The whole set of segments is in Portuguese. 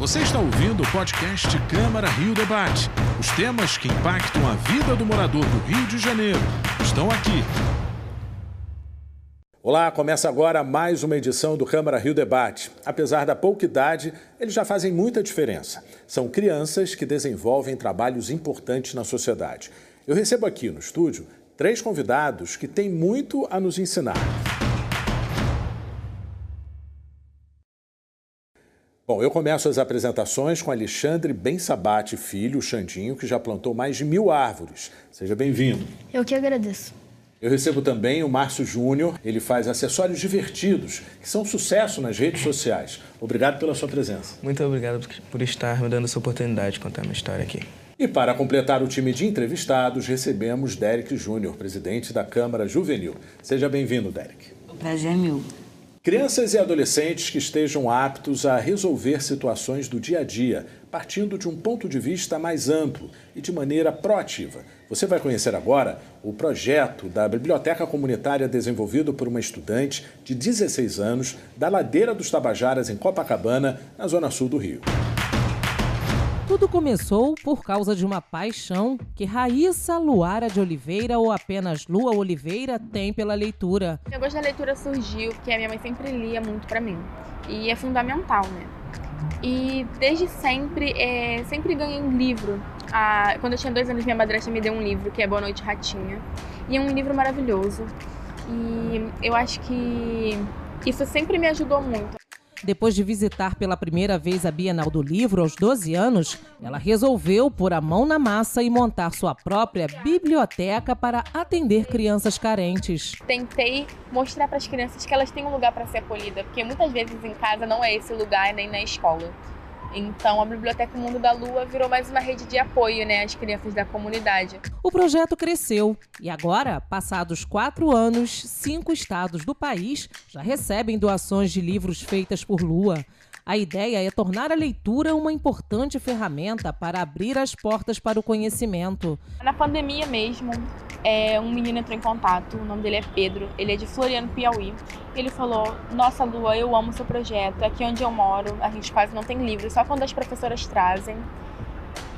Você está ouvindo o podcast Câmara Rio Debate. Os temas que impactam a vida do morador do Rio de Janeiro estão aqui. Olá, começa agora mais uma edição do Câmara Rio Debate. Apesar da pouca idade, eles já fazem muita diferença. São crianças que desenvolvem trabalhos importantes na sociedade. Eu recebo aqui no estúdio três convidados que têm muito a nos ensinar. Bom, eu começo as apresentações com Alexandre Bensabate Filho, o Xandinho, que já plantou mais de mil árvores. Seja bem-vindo. Eu que agradeço. Eu recebo também o Márcio Júnior, ele faz acessórios divertidos, que são um sucesso nas redes sociais. Obrigado pela sua presença. Muito obrigado por estar me dando essa oportunidade de contar minha história aqui. E para completar o time de entrevistados, recebemos Derek Júnior, presidente da Câmara Juvenil. Seja bem-vindo, Derek. O prazer é meu. Crianças e adolescentes que estejam aptos a resolver situações do dia a dia, partindo de um ponto de vista mais amplo e de maneira proativa. Você vai conhecer agora o projeto da Biblioteca Comunitária desenvolvido por uma estudante de 16 anos da Ladeira dos Tabajaras, em Copacabana, na zona sul do Rio. Tudo começou por causa de uma paixão que Raíssa Luara de Oliveira ou apenas Lua Oliveira tem pela leitura. Eu gosto da leitura surgiu porque a minha mãe sempre lia muito para mim e é fundamental, né? E desde sempre, é, sempre ganhei um livro. Ah, quando eu tinha dois anos, minha madrasta me deu um livro que é Boa Noite Ratinha. E é um livro maravilhoso. E eu acho que isso sempre me ajudou muito. Depois de visitar pela primeira vez a Bienal do Livro aos 12 anos, ela resolveu pôr a mão na massa e montar sua própria biblioteca para atender crianças carentes. Tentei mostrar para as crianças que elas têm um lugar para ser acolhida, porque muitas vezes em casa não é esse lugar nem na escola. Então, a Biblioteca Mundo da Lua virou mais uma rede de apoio né, às crianças da comunidade. O projeto cresceu e agora, passados quatro anos, cinco estados do país já recebem doações de livros feitas por Lua. A ideia é tornar a leitura uma importante ferramenta para abrir as portas para o conhecimento. Na pandemia mesmo, é, um menino entrou em contato, o nome dele é Pedro, ele é de Floriano, Piauí. Ele falou: Nossa, Lua, eu amo seu projeto, aqui onde eu moro, a gente quase não tem livro, só quando as professoras trazem.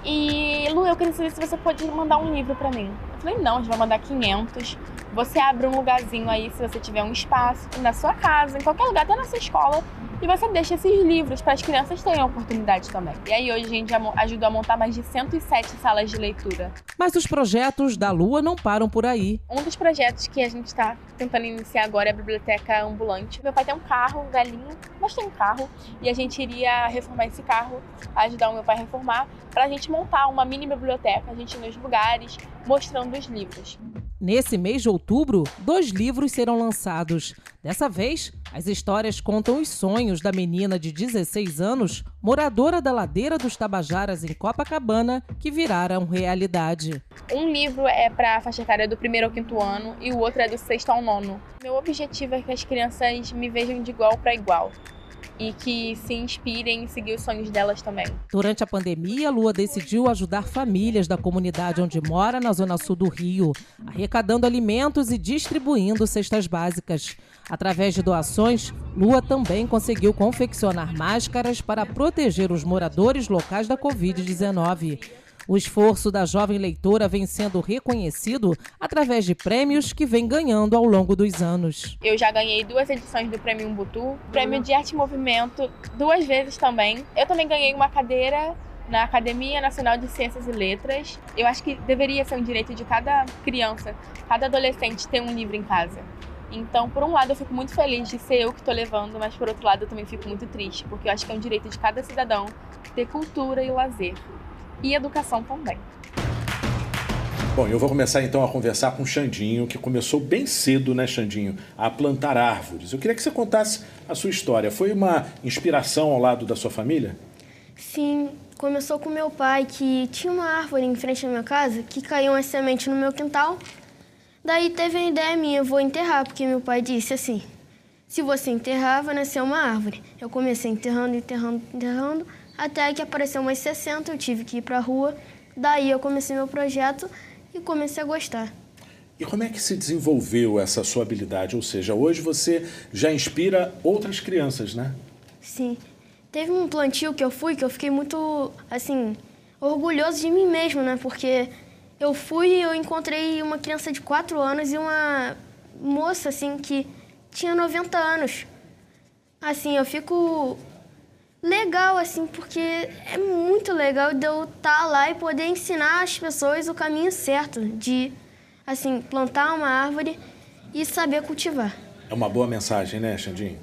E, Lu, eu queria saber se você pode mandar um livro para mim. Eu falei: Não, a gente vai mandar 500. Você abre um lugarzinho aí, se você tiver um espaço, na sua casa, em qualquer lugar, até na sua escola, e você deixa esses livros para as crianças terem oportunidade também. E aí hoje a gente ajudou a montar mais de 107 salas de leitura. Mas os projetos da Lua não param por aí. Um dos projetos que a gente está tentando iniciar agora é a biblioteca ambulante. Meu pai tem um carro velhinho, mas tem um carro, e a gente iria reformar esse carro, ajudar o meu pai a reformar, para a gente montar uma mini biblioteca, a gente ir nos lugares, mostrando os livros. Nesse mês de outubro, dois livros serão lançados. Dessa vez, as histórias contam os sonhos da menina de 16 anos, moradora da ladeira dos Tabajaras em Copacabana, que viraram realidade. Um livro é para a faixa etária do primeiro ao quinto ano e o outro é do sexto ao nono. Meu objetivo é que as crianças me vejam de igual para igual e que se inspirem em seguir os sonhos delas também. Durante a pandemia, Lua decidiu ajudar famílias da comunidade onde mora, na zona sul do Rio, arrecadando alimentos e distribuindo cestas básicas. Através de doações, Lua também conseguiu confeccionar máscaras para proteger os moradores locais da Covid-19. O esforço da jovem leitora vem sendo reconhecido através de prêmios que vem ganhando ao longo dos anos. Eu já ganhei duas edições do Prêmio Umbutu, Prêmio de Arte e Movimento duas vezes também. Eu também ganhei uma cadeira na Academia Nacional de Ciências e Letras. Eu acho que deveria ser um direito de cada criança, cada adolescente ter um livro em casa. Então, por um lado, eu fico muito feliz de ser eu que estou levando, mas por outro lado, eu também fico muito triste, porque eu acho que é um direito de cada cidadão ter cultura e lazer e educação também. Bom, eu vou começar então a conversar com o Xandinho, que começou bem cedo, né, Xandinho, a plantar árvores. Eu queria que você contasse a sua história. Foi uma inspiração ao lado da sua família? Sim, começou com meu pai, que tinha uma árvore em frente à minha casa que caiu uma semente no meu quintal. Daí teve a ideia minha, vou enterrar, porque meu pai disse assim: se você enterrar, vai nascer uma árvore. Eu comecei enterrando, enterrando, enterrando. Até que apareceu umas 60, eu tive que ir para a rua. Daí eu comecei meu projeto e comecei a gostar. E como é que se desenvolveu essa sua habilidade? Ou seja, hoje você já inspira outras crianças, né? Sim. Teve um plantio que eu fui que eu fiquei muito, assim, orgulhoso de mim mesmo, né? Porque eu fui e eu encontrei uma criança de 4 anos e uma moça, assim, que tinha 90 anos. Assim, eu fico legal, assim, porque é muito legal de eu estar tá lá e poder ensinar as pessoas o caminho certo de, assim, plantar uma árvore e saber cultivar. É uma boa mensagem, né, Xandinho?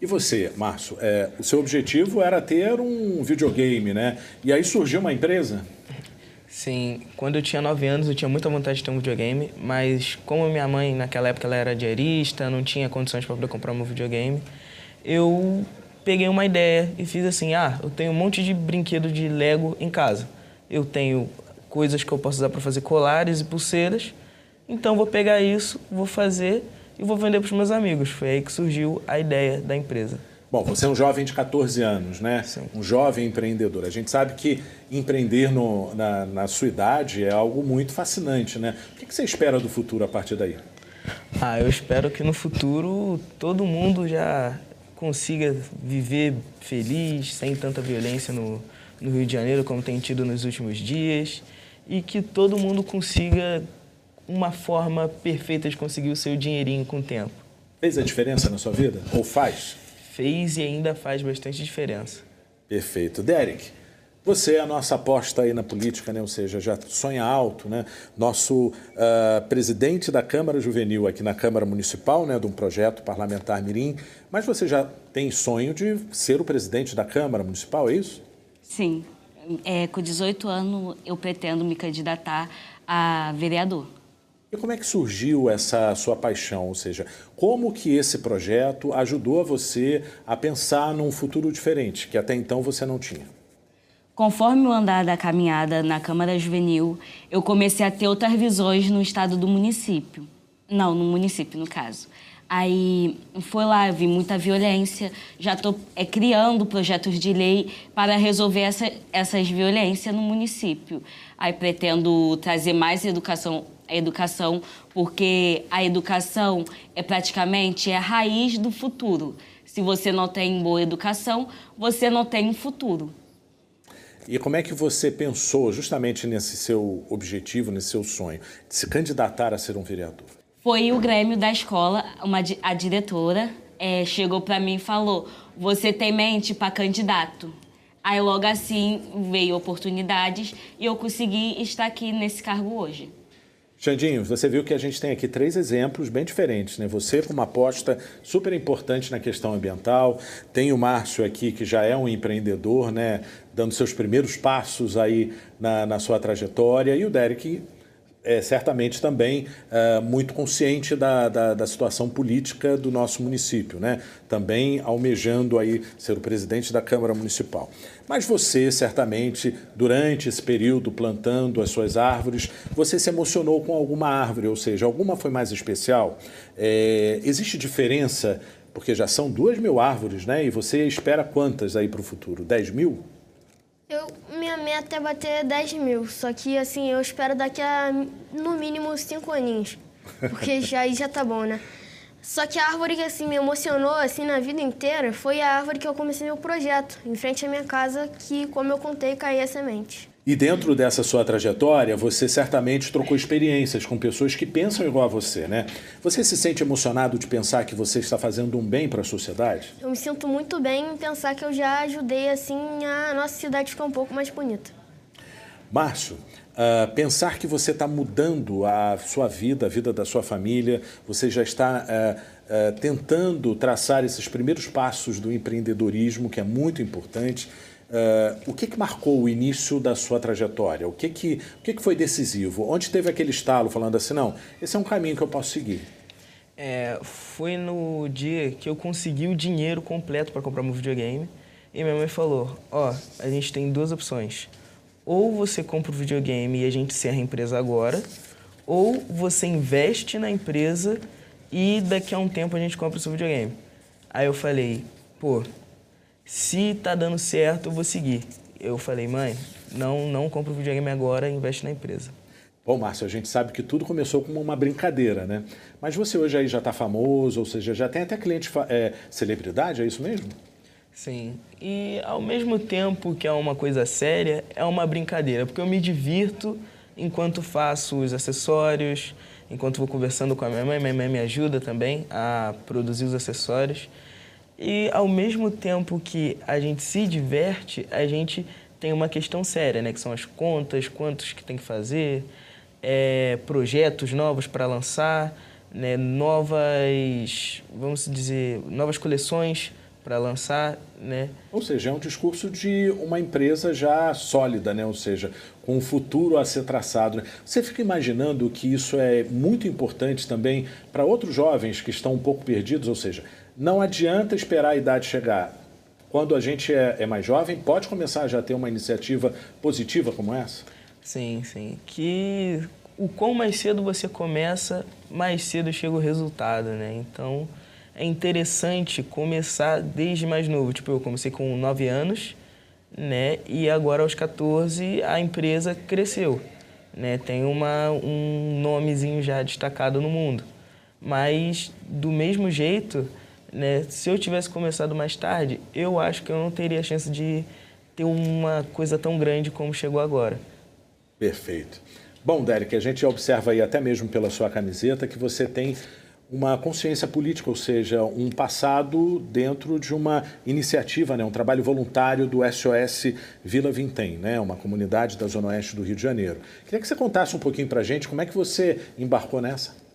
E você, Márcio, é, o seu objetivo era ter um videogame, né? E aí surgiu uma empresa? Sim, quando eu tinha 9 anos eu tinha muita vontade de ter um videogame, mas como minha mãe naquela época ela era diarista, não tinha condições para poder comprar um videogame, eu peguei uma ideia e fiz assim: ah, eu tenho um monte de brinquedo de Lego em casa. Eu tenho coisas que eu posso usar para fazer colares e pulseiras. Então vou pegar isso, vou fazer e vou vender para os meus amigos. Foi aí que surgiu a ideia da empresa. Bom, você é um jovem de 14 anos, né? Sim. Um jovem empreendedor. A gente sabe que empreender no, na, na, sua idade é algo muito fascinante, né? O que você espera do futuro a partir daí? Ah, eu espero que no futuro todo mundo já consiga viver feliz, sem tanta violência no, no Rio de Janeiro como tem tido nos últimos dias e que todo mundo consiga uma forma perfeita de conseguir o seu dinheirinho com o tempo. Fez a diferença na sua vida? Ou faz? Fez e ainda faz bastante diferença. Perfeito. Derek, você é a nossa aposta aí na política, né? ou seja, já sonha alto, né? Nosso uh, presidente da Câmara Juvenil aqui na Câmara Municipal, né, de um projeto parlamentar Mirim, mas você já tem sonho de ser o presidente da Câmara Municipal, é isso? Sim. É, com 18 anos eu pretendo me candidatar a vereador. E como é que surgiu essa sua paixão? Ou seja, como que esse projeto ajudou a você a pensar num futuro diferente, que até então você não tinha? Conforme o andar da caminhada na Câmara Juvenil, eu comecei a ter outras visões no estado do município. Não, no município, no caso. Aí foi lá, eu vi muita violência, já estou é, criando projetos de lei para resolver essa, essas violências no município. Aí pretendo trazer mais educação, educação, porque a educação é praticamente é a raiz do futuro. Se você não tem boa educação, você não tem um futuro. E como é que você pensou justamente nesse seu objetivo, nesse seu sonho, de se candidatar a ser um vereador? Foi o Grêmio da escola, uma, a diretora é, chegou para mim e falou: Você tem mente para candidato? Aí logo assim veio oportunidades e eu consegui estar aqui nesse cargo hoje. Xandinho, você viu que a gente tem aqui três exemplos bem diferentes, né? Você com uma aposta super importante na questão ambiental, tem o Márcio aqui que já é um empreendedor, né? Dando seus primeiros passos aí na, na sua trajetória, e o Derek é certamente também é, muito consciente da, da, da, situação política do nosso município, né? Também almejando aí ser o presidente da Câmara Municipal. Mas você, certamente, durante esse período plantando as suas árvores, você se emocionou com alguma árvore, ou seja, alguma foi mais especial? É, existe diferença, porque já são duas mil árvores, né? E você espera quantas aí para o futuro? Dez mil? Eu, minha meta é bater 10 mil, só que assim, eu espero daqui a no mínimo 5 aninhos. Porque já, aí já tá bom, né? Só que a árvore que assim me emocionou assim na vida inteira foi a árvore que eu comecei meu projeto, em frente à minha casa, que como eu contei, caía a semente. E dentro dessa sua trajetória, você certamente trocou experiências com pessoas que pensam igual a você, né? Você se sente emocionado de pensar que você está fazendo um bem para a sociedade? Eu me sinto muito bem em pensar que eu já ajudei assim a nossa cidade ficar um pouco mais bonita. Márcio, uh, pensar que você está mudando a sua vida, a vida da sua família, você já está uh, uh, tentando traçar esses primeiros passos do empreendedorismo, que é muito importante. Uh, o que, que marcou o início da sua trajetória? O que, que, o que, que foi decisivo? Onde teve aquele estalo falando assim, não, esse é um caminho que eu posso seguir? É, foi no dia que eu consegui o dinheiro completo para comprar meu videogame e minha mãe falou, ó, oh, a gente tem duas opções. Ou você compra o videogame e a gente encerra a empresa agora, ou você investe na empresa e daqui a um tempo a gente compra o seu videogame. Aí eu falei, pô, se tá dando certo, eu vou seguir. Eu falei, mãe, não, não compra o videogame agora, investe na empresa. Bom, Márcio, a gente sabe que tudo começou como uma brincadeira, né? Mas você hoje aí já está famoso, ou seja, já tem até cliente é, celebridade, é isso mesmo? Sim. E ao mesmo tempo que é uma coisa séria, é uma brincadeira, porque eu me divirto enquanto faço os acessórios, enquanto vou conversando com a minha mãe, minha mãe me ajuda também a produzir os acessórios. E ao mesmo tempo que a gente se diverte, a gente tem uma questão séria, né? Que são as contas, quantos que tem que fazer, é, projetos novos para lançar, né? novas, vamos dizer, novas coleções para lançar, né? Ou seja, é um discurso de uma empresa já sólida, né? Ou seja, com um futuro a ser traçado. Né? Você fica imaginando que isso é muito importante também para outros jovens que estão um pouco perdidos, ou seja, não adianta esperar a idade chegar. Quando a gente é, é mais jovem, pode começar a já ter uma iniciativa positiva como essa? Sim, sim. Que o quão mais cedo você começa, mais cedo chega o resultado, né? Então, é interessante começar desde mais novo. Tipo, eu comecei com 9 anos, né? E agora aos 14 a empresa cresceu, né? Tem uma, um nomezinho já destacado no mundo. Mas do mesmo jeito, né? Se eu tivesse começado mais tarde, eu acho que eu não teria chance de ter uma coisa tão grande como chegou agora. Perfeito. Bom, Derek, a gente observa aí até mesmo pela sua camiseta que você tem uma consciência política, ou seja, um passado dentro de uma iniciativa, né, um trabalho voluntário do SOS Vila Vintém, né, uma comunidade da Zona Oeste do Rio de Janeiro. Queria que você contasse um pouquinho para a gente como é que você embarcou nessa.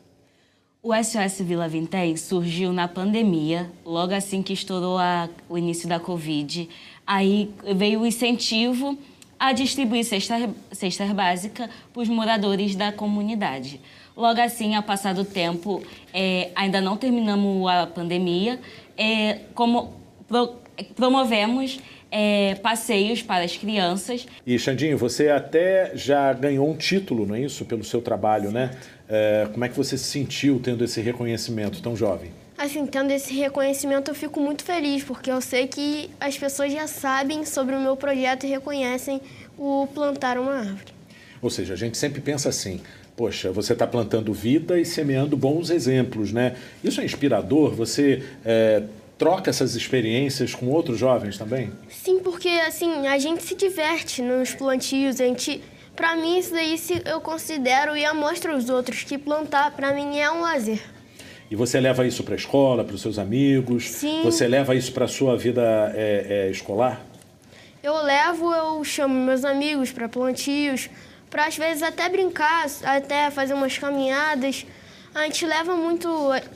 O SOS Vila Vintém surgiu na pandemia, logo assim que estourou a, o início da Covid. Aí veio o incentivo a distribuir cesta, cesta básica para os moradores da comunidade. Logo assim, ao passar do tempo, é, ainda não terminamos a pandemia, é, como pro, promovemos é, passeios para as crianças. E Xandinho, você até já ganhou um título, não é isso, pelo seu trabalho, né? É, como é que você se sentiu tendo esse reconhecimento tão jovem? Assim, tendo esse reconhecimento, eu fico muito feliz, porque eu sei que as pessoas já sabem sobre o meu projeto e reconhecem o plantar uma árvore. Ou seja, a gente sempre pensa assim, poxa, você está plantando vida e semeando bons exemplos, né? Isso é inspirador? Você é, troca essas experiências com outros jovens também? Sim, porque assim, a gente se diverte nos plantios, a gente... Para mim, isso daí eu considero e amostro aos outros que plantar, para mim, é um lazer. E você leva isso para a escola, para os seus amigos? Sim. Você leva isso para a sua vida é, é, escolar? Eu levo, eu chamo meus amigos para plantios, para às vezes até brincar, até fazer umas caminhadas. A gente leva muito,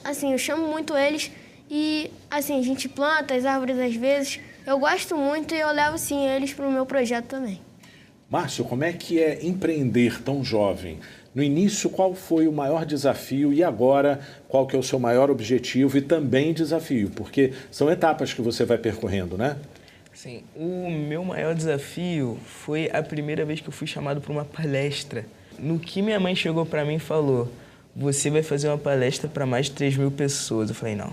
assim, eu chamo muito eles e assim, a gente planta as árvores às vezes. Eu gosto muito e eu levo sim eles para o meu projeto também. Márcio, como é que é empreender tão jovem? No início, qual foi o maior desafio e agora, qual que é o seu maior objetivo e também desafio? Porque são etapas que você vai percorrendo, né? Sim, o meu maior desafio foi a primeira vez que eu fui chamado para uma palestra. No que minha mãe chegou para mim e falou: Você vai fazer uma palestra para mais de 3 mil pessoas. Eu falei: Não,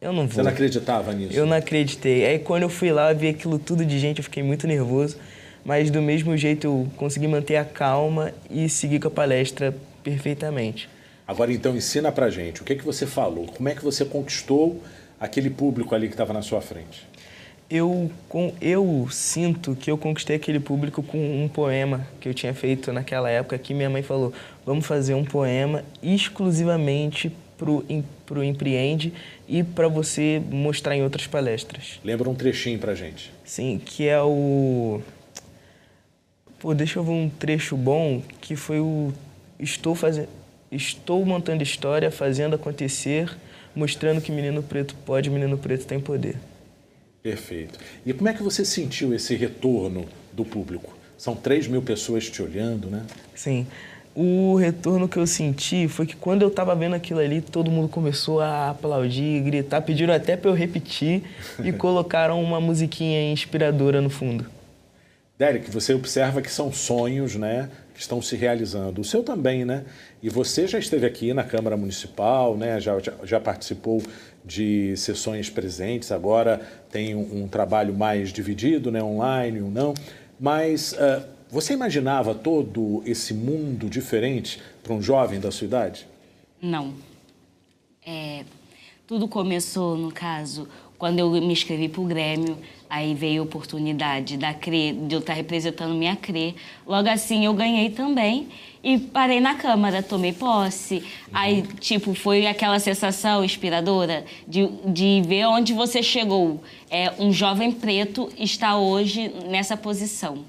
eu não vou. Você não acreditava nisso? Eu não acreditei. Aí quando eu fui lá, vi aquilo tudo de gente, eu fiquei muito nervoso. Mas do mesmo jeito eu consegui manter a calma e seguir com a palestra perfeitamente. Agora então ensina pra gente, o que, é que você falou? Como é que você conquistou aquele público ali que estava na sua frente? eu, com, eu sinto que eu conquistei aquele público com um poema que eu tinha feito naquela época que minha mãe falou, vamos fazer um poema exclusivamente pro, pro Empreende e para você mostrar em outras palestras. Lembra um trechinho pra gente. Sim, que é o... Pô, deixa eu ver um trecho bom, que foi o... Estou fazendo... Estou montando história, fazendo acontecer, mostrando que menino preto pode, menino preto tem poder. Perfeito. E como é que você sentiu esse retorno do público? São 3 mil pessoas te olhando, né? Sim. O retorno que eu senti foi que quando eu estava vendo aquilo ali, todo mundo começou a aplaudir, gritar, pediram até para eu repetir e colocaram uma musiquinha inspiradora no fundo. Derek, você observa que são sonhos, né, que estão se realizando. O seu também, né? E você já esteve aqui na Câmara Municipal, né? Já, já, já participou de sessões presentes, agora tem um, um, trabalho mais dividido, né, online ou não. Mas uh, você imaginava todo esse mundo diferente para um jovem da sua idade? Não. É, tudo começou, no caso, Quando eu me inscrevi para o Grêmio, aí veio a oportunidade da CRE, de eu estar representando minha CRE. Logo assim eu ganhei também e parei na Câmara, tomei posse. Aí, tipo, foi aquela sensação inspiradora de, de ver onde você chegou. É, um jovem preto está hoje nessa posição.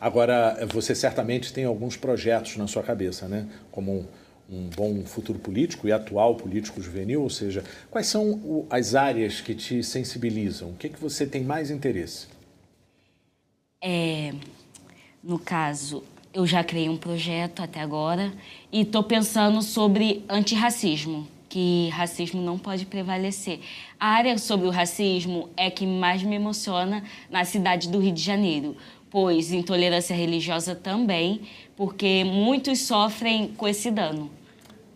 Agora, você certamente tem alguns projetos na sua cabeça, né? Como um, bom futuro político e atual político juvenil, ou seja, quais são as áreas que te sensibilizam? O que, que você tem mais interesse? É, no caso, eu já criei um projeto até agora e estou pensando sobre antirracismo, que racismo não pode prevalecer. A área sobre o racismo é que mais me emociona na cidade do Rio de Janeiro, pois intolerância religiosa também, porque muitos sofrem com esse dano.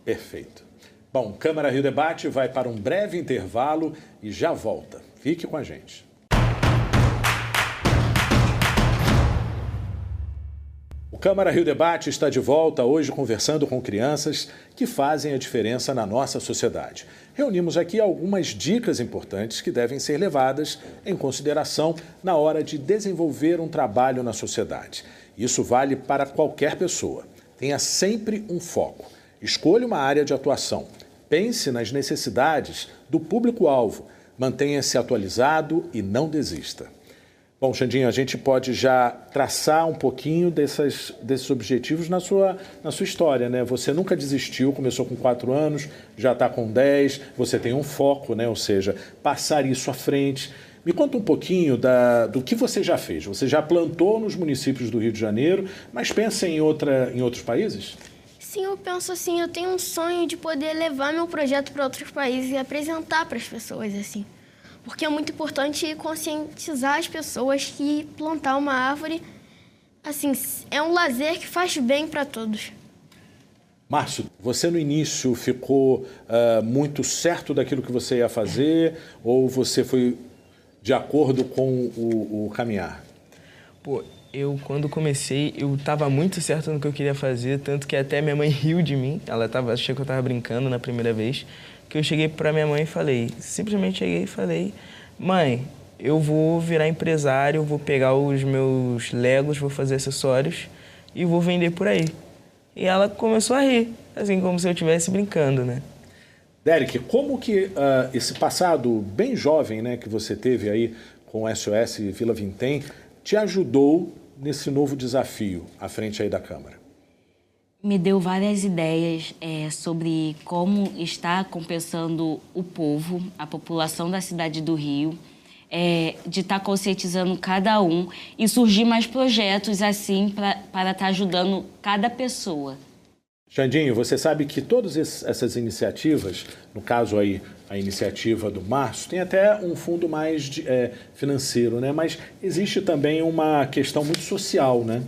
Perfeito. Bom, Câmara Rio Debate vai para um breve intervalo e já volta. Fique com a gente. O Câmara Rio Debate está de volta hoje conversando com crianças que fazem a diferença na nossa sociedade. Reunimos aqui algumas dicas importantes que devem ser levadas em consideração na hora de desenvolver um trabalho na sociedade. Isso vale para qualquer pessoa. Tenha sempre um foco. Escolha uma área de atuação. Pense nas necessidades do público-alvo. Mantenha-se atualizado e não desista. Bom, Xandinho, a gente pode já traçar um pouquinho dessas, desses objetivos na sua, na sua história, né? Você nunca desistiu, começou com quatro anos, já está com dez, você tem um foco, né? Ou seja, passar isso à frente. Me conta um pouquinho da, do que você já fez. Você já plantou nos municípios do Rio de Janeiro, mas pensa em, outra, em outros países? Sim, eu penso assim, eu tenho um sonho de poder levar meu projeto para outros países e apresentar para as pessoas, assim porque é muito importante conscientizar as pessoas que plantar uma árvore, assim, é um lazer que faz bem para todos. Márcio, você no início ficou uh, muito certo daquilo que você ia fazer ou você foi de acordo com o, o caminhar? Pô, eu quando comecei, eu estava muito certo no que eu queria fazer, tanto que até minha mãe riu de mim. Ela tava, achou que eu estava brincando na primeira vez que eu cheguei para minha mãe e falei, simplesmente cheguei e falei, mãe, eu vou virar empresário, vou pegar os meus legos, vou fazer acessórios e vou vender por aí. E ela começou a rir, assim como se eu estivesse brincando, né? Derek, como que uh, esse passado bem jovem, né, que você teve aí com o SOS Vila Vintém, te ajudou nesse novo desafio à frente aí da Câmara? Me deu várias ideias é, sobre como está compensando o povo, a população da cidade do Rio, é, de estar tá conscientizando cada um e surgir mais projetos assim pra, para estar tá ajudando cada pessoa. Xandinho, você sabe que todas essas iniciativas, no caso aí a iniciativa do Março, tem até um fundo mais de, é, financeiro, né? mas existe também uma questão muito social, né?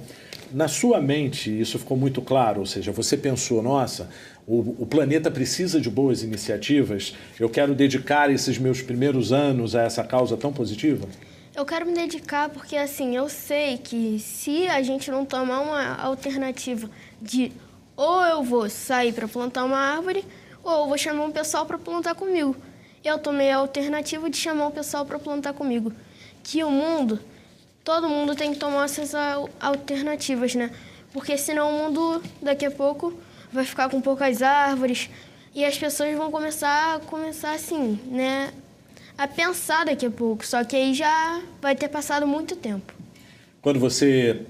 Na sua mente, isso ficou muito claro, ou seja, você pensou, nossa, o, o, planeta precisa de boas iniciativas, eu quero dedicar esses meus primeiros anos a essa causa tão positiva? Eu quero me dedicar porque, assim, eu sei que se a gente não tomar uma alternativa de ou eu vou sair para plantar uma árvore ou eu vou chamar um pessoal para plantar comigo. Eu tomei a alternativa de chamar o pessoal para plantar comigo. Que o mundo todo mundo tem que tomar essas alternativas, né? Porque senão o mundo daqui a pouco vai ficar com poucas árvores e as pessoas vão começar a começar assim, né? A pensar daqui a pouco. Só que aí já vai ter passado muito tempo. Quando você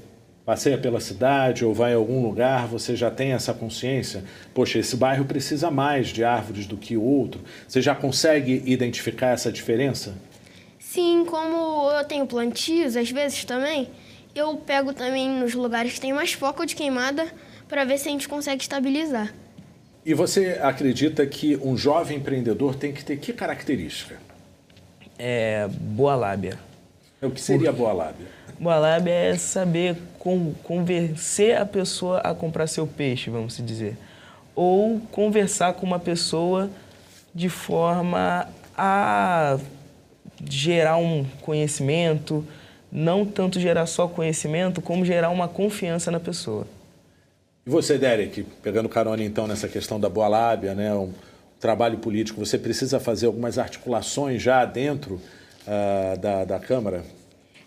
passeia pela cidade ou vai a algum lugar, você já tem essa consciência? Poxa, esse bairro precisa mais de árvores do que o outro. Você já consegue identificar essa diferença? Sim, como eu tenho plantios, às vezes também, eu pego também nos lugares que tem mais foco de queimada para ver se a gente consegue estabilizar. E você acredita que um jovem empreendedor tem que ter que característica? É boa lábia. O que seria boa lábia? Boa lábia é saber convencer a pessoa a comprar seu peixe, vamos dizer. Ou conversar com uma pessoa de forma a gerar um conhecimento, não tanto gerar só conhecimento, como gerar uma confiança na pessoa. E você, Derek, pegando carona então nessa questão da boa lábia, né? Um, trabalho político, você precisa fazer algumas articulações já dentro uh, da, da Câmara?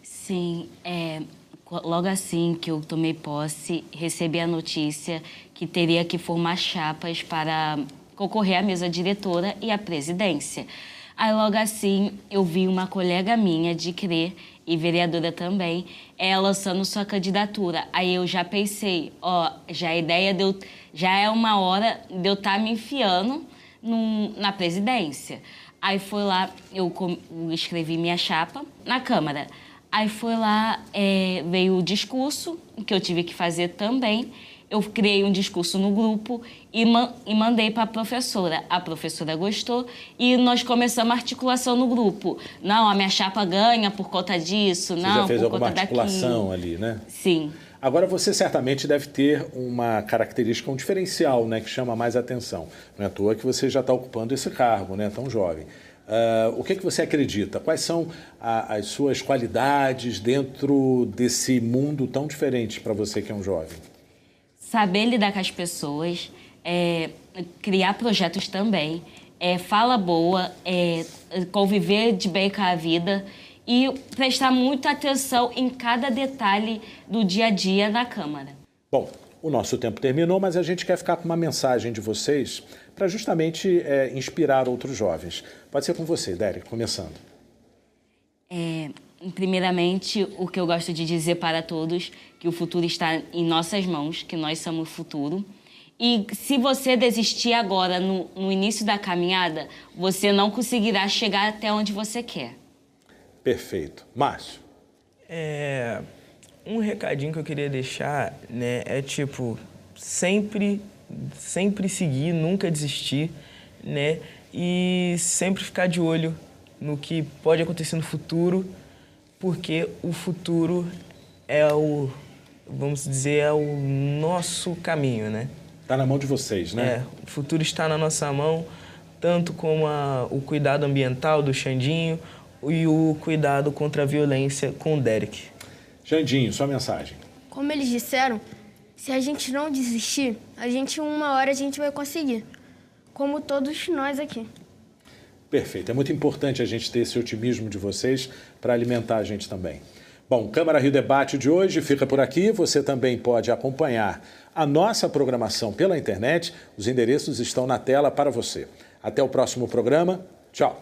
Sim, é, logo assim que eu tomei posse, recebi a notícia que teria que formar chapas para concorrer à mesa diretora e à presidência. Aí logo assim eu vi uma colega minha de CRE e vereadora também, ela lançando sua candidatura. Aí eu já pensei, ó, já a ideia deu, já é uma hora de eu estar tá me enfiando num, na presidência. Aí foi lá, eu, eu escrevi minha chapa na Câmara. Aí foi lá, é, veio o discurso, que eu tive que fazer também. Eu criei um discurso no grupo e, ma e mandei para a professora. A professora gostou e nós começamos a articulação no grupo. Não, a minha chapa ganha por conta disso, você não, já fez por alguma conta articulação daquilo. ali, né? Sim. Agora, você certamente deve ter uma característica, um diferencial, né, que chama mais atenção. Não é à toa que você já está ocupando esse cargo, né, tão jovem. Uh, o que, que você acredita? Quais são a, as suas qualidades dentro desse mundo tão diferente para você que é um jovem? Saber lidar com as pessoas, é, criar projetos também, é, fala boa, é, conviver de bem com a vida e prestar muita atenção em cada detalhe do dia a dia da Câmara. Bom, o nosso tempo terminou, mas a gente quer ficar com uma mensagem de vocês para justamente é, inspirar outros jovens. Pode ser com você, Derek, começando. É, primeiramente, o que eu gosto de dizer para todos, que o futuro está em nossas mãos, que nós somos o futuro. E se você desistir agora, no, no início da caminhada, você não conseguirá chegar até onde você quer. Perfeito. Márcio? É, um recadinho que eu queria deixar, né, é tipo, sempre sempre seguir, nunca desistir, né? E sempre ficar de olho no que pode acontecer no futuro, porque o futuro é o, vamos dizer, é o nosso caminho, né? Está na mão de vocês, né? É, o futuro está na nossa mão, tanto como a, o cuidado ambiental do Xandinho e o cuidado contra a violência com o Derek. Xandinho, sua mensagem. Como eles disseram, se a gente não desistir, a gente uma hora a gente vai conseguir, como todos nós aqui. Perfeito. É muito importante a gente ter esse otimismo de vocês para alimentar a gente também. Bom, Câmara Rio Debate de hoje fica por aqui. Você também pode acompanhar a nossa programação pela internet. Os endereços estão na tela para você. Até o próximo programa. Tchau.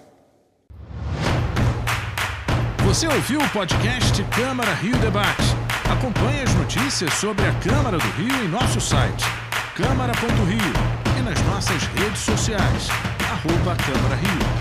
Você ouviu o podcast Câmara Rio Debate. Acompanhe as notícias sobre a Câmara do Rio em nosso site câmara.rio e nas nossas redes sociais, arroba Câmara Rio.